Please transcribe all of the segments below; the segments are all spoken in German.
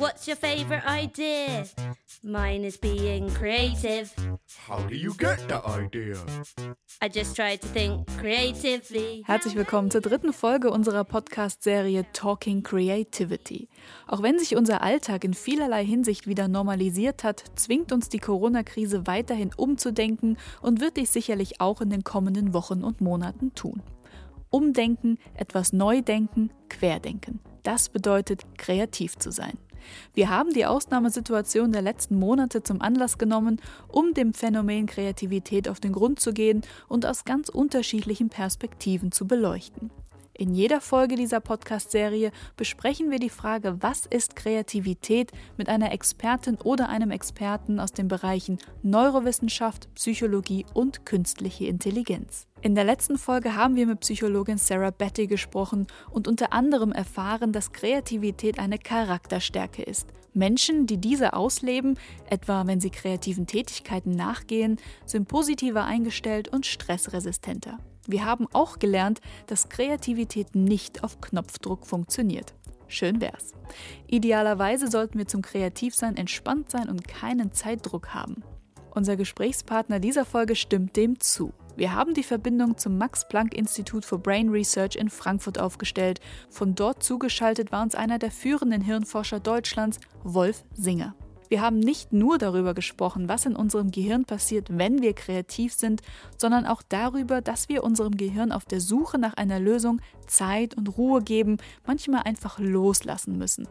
What's your favorite idea? Mine is being creative. How do you get the idea? I just try to think creatively. Herzlich willkommen zur dritten Folge unserer Podcast-Serie Talking Creativity. Auch wenn sich unser Alltag in vielerlei Hinsicht wieder normalisiert hat, zwingt uns die Corona-Krise weiterhin umzudenken und wird dies sicherlich auch in den kommenden Wochen und Monaten tun. Umdenken, etwas neu denken, querdenken. Das bedeutet, kreativ zu sein. Wir haben die Ausnahmesituation der letzten Monate zum Anlass genommen, um dem Phänomen Kreativität auf den Grund zu gehen und aus ganz unterschiedlichen Perspektiven zu beleuchten. In jeder Folge dieser Podcast-Serie besprechen wir die Frage, was ist Kreativität mit einer Expertin oder einem Experten aus den Bereichen Neurowissenschaft, Psychologie und künstliche Intelligenz. In der letzten Folge haben wir mit Psychologin Sarah Betty gesprochen und unter anderem erfahren, dass Kreativität eine Charakterstärke ist. Menschen, die diese ausleben, etwa wenn sie kreativen Tätigkeiten nachgehen, sind positiver eingestellt und stressresistenter. Wir haben auch gelernt, dass Kreativität nicht auf Knopfdruck funktioniert. Schön wär's. Idealerweise sollten wir zum Kreativsein entspannt sein und keinen Zeitdruck haben. Unser Gesprächspartner dieser Folge stimmt dem zu. Wir haben die Verbindung zum Max-Planck-Institut for Brain Research in Frankfurt aufgestellt. Von dort zugeschaltet war uns einer der führenden Hirnforscher Deutschlands, Wolf Singer. Wir haben nicht nur darüber gesprochen, was in unserem Gehirn passiert, wenn wir kreativ sind, sondern auch darüber, dass wir unserem Gehirn auf der Suche nach einer Lösung Zeit und Ruhe geben, manchmal einfach loslassen müssen.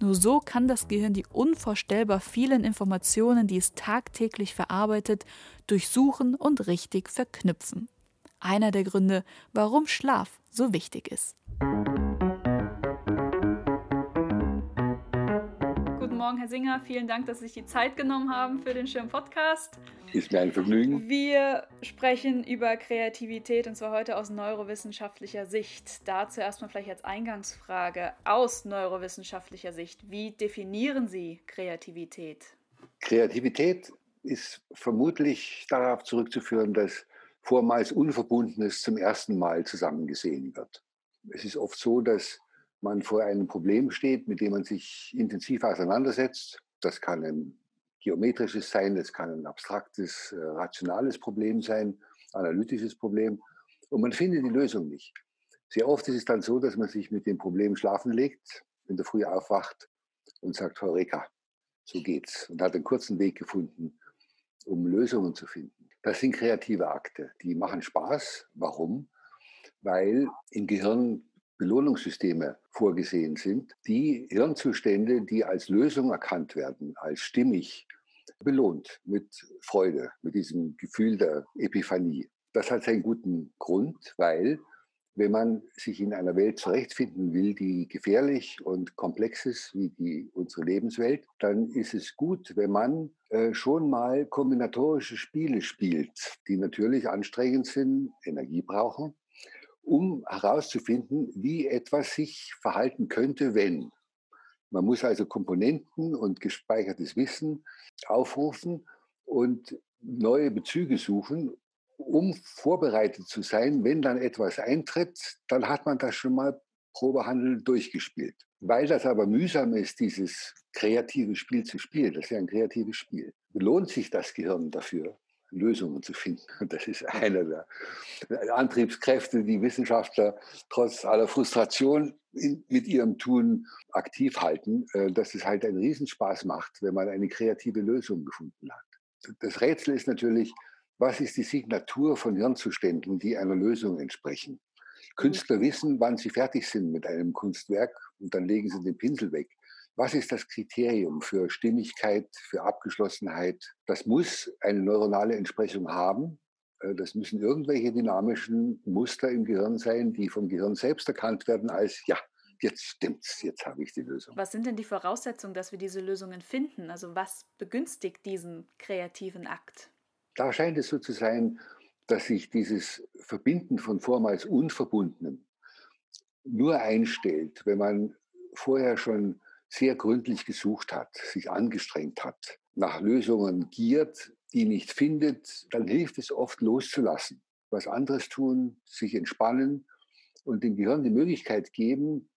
Nur so kann das Gehirn die unvorstellbar vielen Informationen, die es tagtäglich verarbeitet, durchsuchen und richtig verknüpfen. Einer der Gründe, warum Schlaf so wichtig ist. Morgen, Herr Singer. Vielen Dank, dass Sie sich die Zeit genommen haben für den Schirm Podcast. Ist mir ein Vergnügen. Wir sprechen über Kreativität und zwar heute aus neurowissenschaftlicher Sicht. Dazu erstmal vielleicht als Eingangsfrage aus neurowissenschaftlicher Sicht. Wie definieren Sie Kreativität? Kreativität ist vermutlich darauf zurückzuführen, dass vormals Unverbundenes zum ersten Mal zusammengesehen wird. Es ist oft so, dass man vor einem Problem steht, mit dem man sich intensiv auseinandersetzt. Das kann ein geometrisches sein, das kann ein abstraktes, äh, rationales Problem sein, analytisches Problem. Und man findet die Lösung nicht. Sehr oft ist es dann so, dass man sich mit dem Problem schlafen legt, in der Früh aufwacht und sagt, Heureka, so geht's. Und hat einen kurzen Weg gefunden, um Lösungen zu finden. Das sind kreative Akte, die machen Spaß. Warum? Weil im Gehirn Belohnungssysteme vorgesehen sind, die Hirnzustände, die als Lösung erkannt werden, als stimmig, belohnt mit Freude, mit diesem Gefühl der Epiphanie. Das hat seinen guten Grund, weil wenn man sich in einer Welt zurechtfinden will, die gefährlich und komplex ist, wie die, unsere Lebenswelt, dann ist es gut, wenn man äh, schon mal kombinatorische Spiele spielt, die natürlich anstrengend sind, Energie brauchen, um herauszufinden, wie etwas sich verhalten könnte, wenn. Man muss also Komponenten und gespeichertes Wissen aufrufen und neue Bezüge suchen, um vorbereitet zu sein, wenn dann etwas eintritt, dann hat man das schon mal Probehandel durchgespielt. Weil das aber mühsam ist, dieses kreative Spiel zu spielen, das ist ja ein kreatives Spiel, lohnt sich das Gehirn dafür, Lösungen zu finden. Und das ist einer der Antriebskräfte, die Wissenschaftler trotz aller Frustration in, mit ihrem Tun aktiv halten, äh, dass es halt einen Riesenspaß macht, wenn man eine kreative Lösung gefunden hat. Das Rätsel ist natürlich, was ist die Signatur von Hirnzuständen, die einer Lösung entsprechen? Künstler wissen, wann sie fertig sind mit einem Kunstwerk und dann legen sie den Pinsel weg. Was ist das Kriterium für Stimmigkeit, für Abgeschlossenheit? Das muss eine neuronale Entsprechung haben. Äh, das müssen irgendwelche dynamischen Muster im Gehirn sein, die vom Gehirn selbst erkannt werden als, ja, jetzt stimmt's, jetzt habe ich die Lösung. Was sind denn die Voraussetzungen, dass wir diese Lösungen finden? Also was begünstigt diesen kreativen Akt? Da scheint es so zu sein, dass sich dieses Verbinden von vormals Unverbundenen nur einstellt, wenn man vorher schon sehr gründlich gesucht hat, sich angestrengt hat, nach Lösungen giert, die nicht findet, dann hilft es oft loszulassen, was anderes tun, sich entspannen und dem Gehirn die Möglichkeit geben,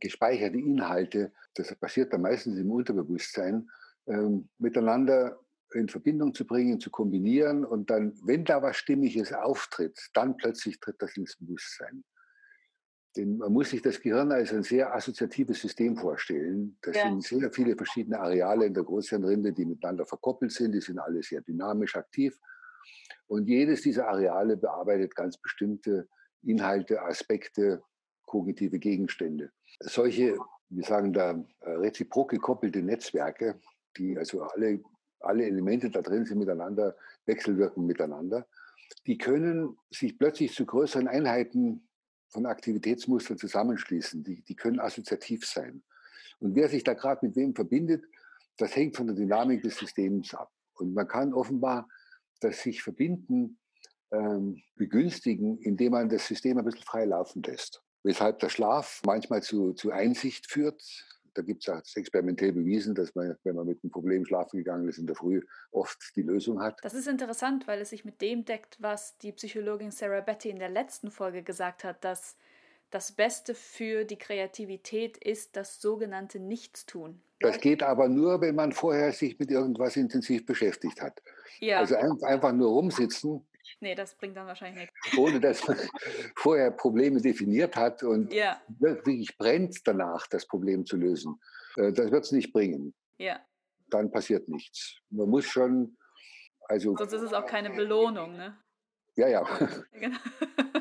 gespeicherte Inhalte das passiert dann meistens im Unterbewusstsein, ähm, miteinander in Verbindung zu bringen, zu kombinieren und dann, wenn da was Stimmiges auftritt, dann plötzlich tritt das ins Bewusstsein. Denn man muss sich das Gehirn als ein sehr assoziatives System vorstellen. Das ja. sind sehr viele verschiedene Areale in der Großhirnrinde, die miteinander verkoppelt sind. Die sind alle sehr dynamisch aktiv. Und jedes dieser Areale bearbeitet ganz bestimmte Inhalte, Aspekte, kognitive Gegenstände. Solche, wir sagen da, äh, reziprok gekoppelte Netzwerke, die also alle, alle Elemente da drin sind miteinander, wechselwirken miteinander, die können sich plötzlich zu größeren Einheiten von Aktivitätsmustern zusammenschließen. Die, die können assoziativ sein. Und wer sich da gerade mit wem verbindet, das hängt von der Dynamik des Systems ab. Und man kann offenbar das sich verbinden ähm, begünstigen, indem man das System ein bisschen frei laufen lässt. Weshalb der Schlaf manchmal zu, zu Einsicht führt. Da gibt es experimentell bewiesen, dass man, wenn man mit einem Problem schlafen gegangen ist in der Früh, oft die Lösung hat. Das ist interessant, weil es sich mit dem deckt, was die Psychologin Sarah Betty in der letzten Folge gesagt hat, dass das Beste für die Kreativität ist das sogenannte Nichtstun. Das geht aber nur, wenn man vorher sich mit irgendwas intensiv beschäftigt hat. Ja. Also einfach nur rumsitzen. Nee, das bringt dann wahrscheinlich nichts. Ohne dass man vorher Probleme definiert hat und ja. wirklich brennt danach, das Problem zu lösen. Äh, das wird es nicht bringen. Ja. Dann passiert nichts. Man muss schon, also. Sonst ist es auch keine Belohnung, ne? Ja, ja. Genau.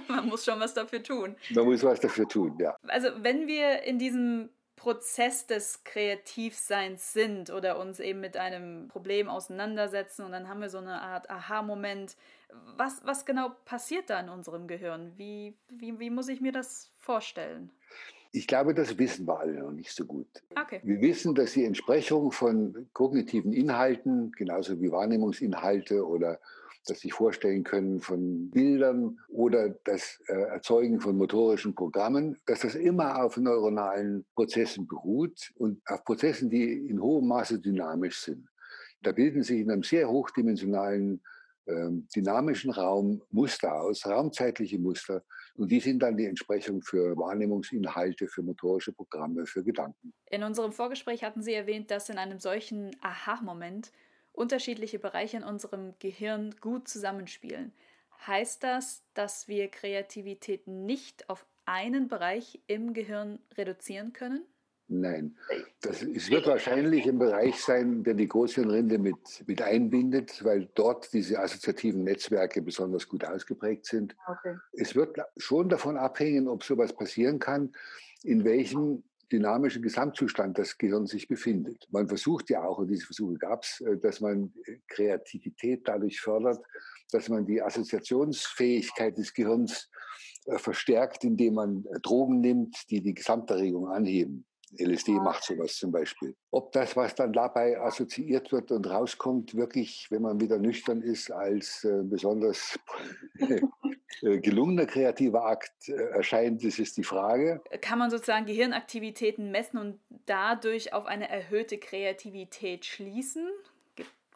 Man muss schon was dafür tun. Man muss was dafür tun, ja. Also, wenn wir in diesem Prozess des Kreativseins sind oder uns eben mit einem Problem auseinandersetzen und dann haben wir so eine Art Aha-Moment. Was, was genau passiert da in unserem Gehirn? Wie, wie, wie muss ich mir das vorstellen? Ich glaube, das wissen wir alle noch nicht so gut. Okay. Wir wissen, dass die Entsprechung von kognitiven Inhalten, genauso wie Wahrnehmungsinhalte oder das sich vorstellen können von Bildern oder das äh, Erzeugen von motorischen Programmen, dass das immer auf neuronalen Prozessen beruht und auf Prozessen, die in hohem Maße dynamisch sind. Da bilden sich in einem sehr hochdimensionalen ähm, dynamischen Raum Muster aus, raumzeitliche Muster. Und die sind dann die Entsprechung für Wahrnehmungsinhalte, für motorische Programme, für Gedanken. In unserem Vorgespräch hatten Sie erwähnt, dass in einem solchen Aha-Moment unterschiedliche Bereiche in unserem Gehirn gut zusammenspielen. Heißt das, dass wir Kreativität nicht auf einen Bereich im Gehirn reduzieren können? Nein, das, es wird wahrscheinlich ein Bereich sein, der die Großhirnrinde mit, mit einbindet, weil dort diese assoziativen Netzwerke besonders gut ausgeprägt sind. Okay. Es wird schon davon abhängen, ob sowas passieren kann, in welchem dynamischen Gesamtzustand das Gehirn sich befindet. Man versucht ja auch, und diese Versuche gab es, äh, dass man äh, Kreativität dadurch fördert, dass man die Assoziationsfähigkeit des Gehirns äh, verstärkt, indem man Drogen nimmt, die die Gesamterregung anheben. LSD macht sowas zum Beispiel. Ob das, was dann dabei assoziiert wird und rauskommt, wirklich, wenn man wieder nüchtern ist, als äh, besonders gelungener kreativer Akt äh, erscheint, das ist die Frage. Kann man sozusagen Gehirnaktivitäten messen und dadurch auf eine erhöhte Kreativität schließen?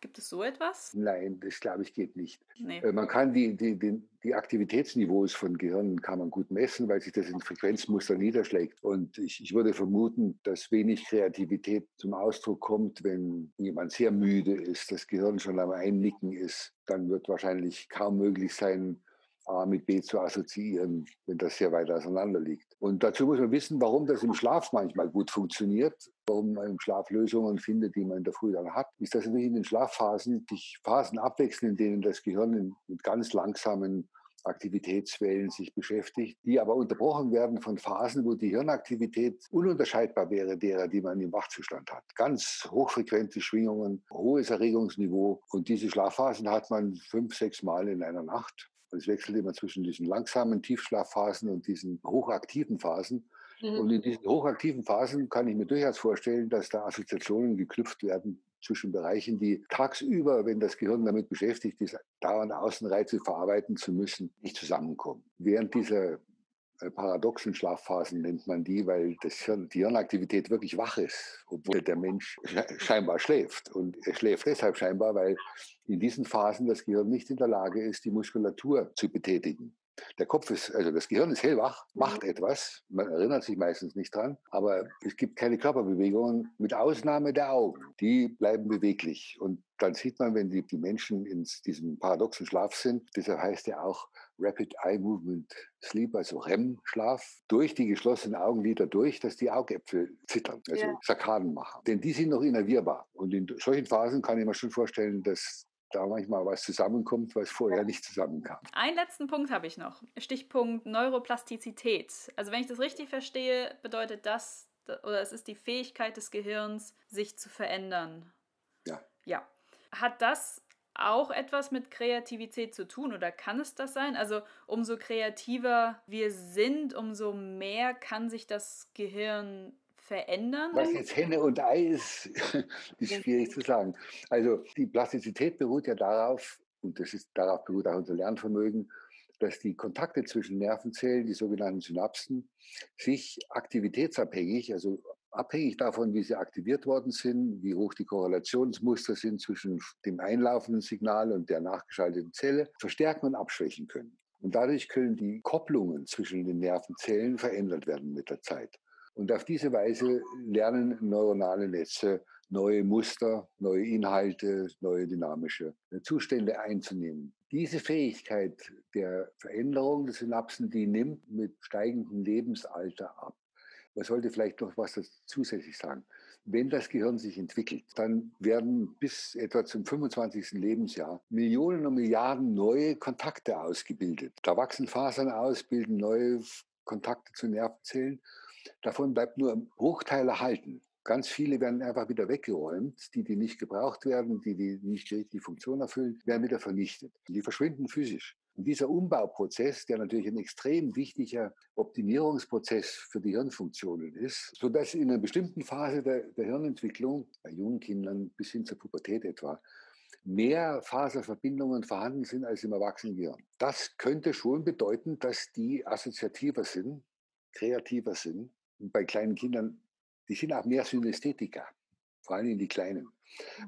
Gibt es so etwas? Nein, das glaube ich geht nicht. Nee. Äh, man kann die, die, die, die, Aktivitätsniveaus von Gehirnen kann man gut messen, weil sich das in Frequenzmuster niederschlägt. Und ich, ich würde vermuten, dass wenig Kreativität zum Ausdruck kommt, wenn jemand sehr müde ist, das Gehirn schon am Einnicken ist. Dann wird wahrscheinlich kaum möglich sein, A mit B zu assoziieren, wenn das sehr weit auseinander liegt. Und dazu muss man wissen, warum das im Schlaf manchmal gut funktioniert, warum man im Schlaf Lösungen findet, die man in der Früh dann hat, ist, dass natürlich in den Schlafphasen sich Phasen abwechseln, in denen das Gehirn mit ganz langsamen Aktivitätswellen sich beschäftigt, die aber unterbrochen werden von Phasen, wo die Hirnaktivität ununterscheidbar wäre derer, die man im Wachzustand hat. Ganz hochfrequente Schwingungen, hohes Erregungsniveau und diese Schlafphasen hat man fünf, sechs Mal in einer Nacht. Und es wechselt immer zwischen diesen langsamen Tiefschlafphasen und diesen hochaktiven Phasen. Mhm. Und in diesen hochaktiven Phasen kann ich mir durchaus vorstellen, dass da Assoziationen geknüpft werden zwischen Bereichen, die tagsüber, wenn das Gehirn damit beschäftigt ist, dauernd Außenreize verarbeiten zu müssen, nicht zusammenkommen. Während dieser paradoxen Schlafphasen nennt man die, weil das Hirn, die Hirnaktivität wirklich wach ist, obwohl der Mensch scheinbar schläft. Und er schläft deshalb scheinbar, weil in diesen Phasen das Gehirn nicht in der Lage ist, die Muskulatur zu betätigen. Der Kopf ist, also das Gehirn ist hellwach, macht etwas, man erinnert sich meistens nicht dran, aber es gibt keine Körperbewegungen, mit Ausnahme der Augen. Die bleiben beweglich. Und dann sieht man, wenn die, die Menschen in diesem paradoxen Schlaf sind, deshalb heißt er auch Rapid Eye Movement Sleep, also REM-Schlaf, durch die geschlossenen Augenlider durch, dass die Augäpfel zittern, also ja. Sarkaden machen. Denn die sind noch innervierbar. Und in solchen Phasen kann ich mir schon vorstellen, dass da manchmal was zusammenkommt, was vorher nicht zusammenkam. Einen letzten Punkt habe ich noch. Stichpunkt Neuroplastizität. Also wenn ich das richtig verstehe, bedeutet das, oder es ist die Fähigkeit des Gehirns, sich zu verändern. Ja. Ja. Hat das auch etwas mit Kreativität zu tun oder kann es das sein? Also umso kreativer wir sind, umso mehr kann sich das Gehirn verändern? Was jetzt Henne und Ei ist, ist schwierig zu sagen. Also die Plastizität beruht ja darauf, und das ist, darauf beruht auch unser Lernvermögen, dass die Kontakte zwischen Nervenzellen, die sogenannten Synapsen, sich aktivitätsabhängig, also abhängig davon, wie sie aktiviert worden sind, wie hoch die Korrelationsmuster sind zwischen dem einlaufenden Signal und der nachgeschalteten Zelle, verstärken und abschwächen können. Und dadurch können die Kopplungen zwischen den Nervenzellen verändert werden mit der Zeit. Und auf diese Weise lernen neuronale Netze neue Muster, neue Inhalte, neue dynamische Zustände einzunehmen. Diese Fähigkeit der Veränderung der Synapsen, die nimmt mit steigendem Lebensalter ab. Man sollte vielleicht noch was zusätzlich sagen. Wenn das Gehirn sich entwickelt, dann werden bis etwa zum 25. Lebensjahr Millionen und Milliarden neue Kontakte ausgebildet. Da wachsen Fasern aus, bilden neue Kontakte zu Nervenzellen Davon bleibt nur ein Bruchteil erhalten. Ganz viele werden einfach wieder weggeräumt. Die, die nicht gebraucht werden, die, die nicht die Funktion erfüllen, werden wieder vernichtet. Die verschwinden physisch. Und dieser Umbauprozess, der natürlich ein extrem wichtiger Optimierungsprozess für die Hirnfunktionen ist, sodass in einer bestimmten Phase der, der Hirnentwicklung, bei jungen Kindern bis hin zur Pubertät etwa, mehr Faserverbindungen vorhanden sind als im Erwachsenengehirn. Das könnte schon bedeuten, dass die assoziativer sind, kreativer sind bei kleinen Kindern, die sind auch mehr Synästhetiker, vor allem die Kleinen.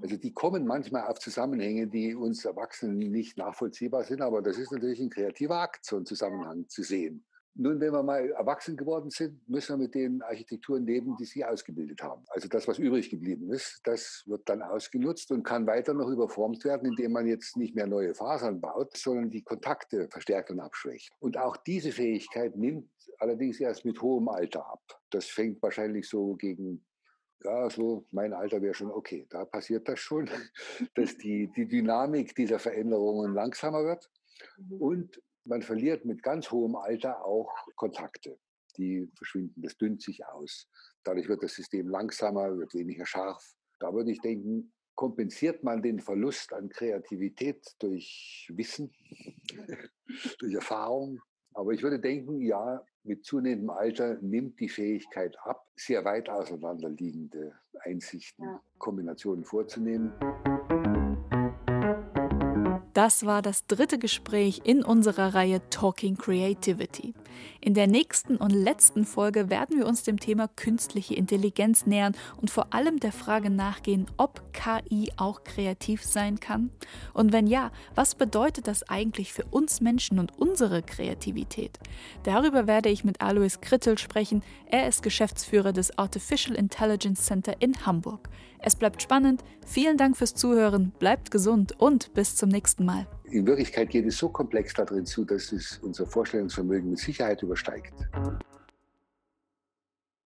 Also die kommen manchmal auf Zusammenhänge, die uns Erwachsenen nicht nachvollziehbar sind, aber das ist natürlich ein kreativer Akt, so einen Zusammenhang zu sehen. Nun, wenn wir mal erwachsen geworden sind, müssen wir mit den Architekturen leben, die sie ausgebildet haben. Also das, was übrig geblieben ist, das wird dann ausgenutzt und kann weiter noch überformt werden, indem man jetzt nicht mehr neue Fasern baut, sondern die Kontakte verstärkt und abschwächt. Und auch diese Fähigkeit nimmt allerdings erst mit hohem Alter ab. Das fängt wahrscheinlich so gegen ja, so mein Alter wäre schon okay. Da passiert das schon, dass die, die Dynamik dieser Veränderungen langsamer wird. Mhm. Und man verliert mit ganz hohem Alter auch Kontakte. Die verschwinden, das dünnt sich aus. Dadurch wird das System langsamer, wird weniger scharf. Da würde ich denken, kompensiert man den Verlust an Kreativität durch Wissen, durch Erfahrung. Aber ich würde denken, ja, mit zunehmendem Alter nimmt die Fähigkeit ab, sehr weit auseinanderliegende Einsichten, Kombinationen vorzunehmen. Das war das dritte Gespräch in unserer Reihe Talking Creativity. In der nächsten und letzten Folge werden wir uns dem Thema künstliche Intelligenz nähern und vor allem der Frage nachgehen, ob KI auch kreativ sein kann. Und wenn ja, was bedeutet das eigentlich für uns Menschen und unsere Kreativität? Darüber werde ich mit Alois Krittel sprechen. Er ist Geschäftsführer des Artificial Intelligence Center in Hamburg. Es bleibt spannend. Vielen Dank fürs Zuhören. Bleibt gesund und bis zum nächsten Mal. In Wirklichkeit geht es so komplex darin zu, dass es unser Vorstellungsvermögen mit Sicherheit übersteigt.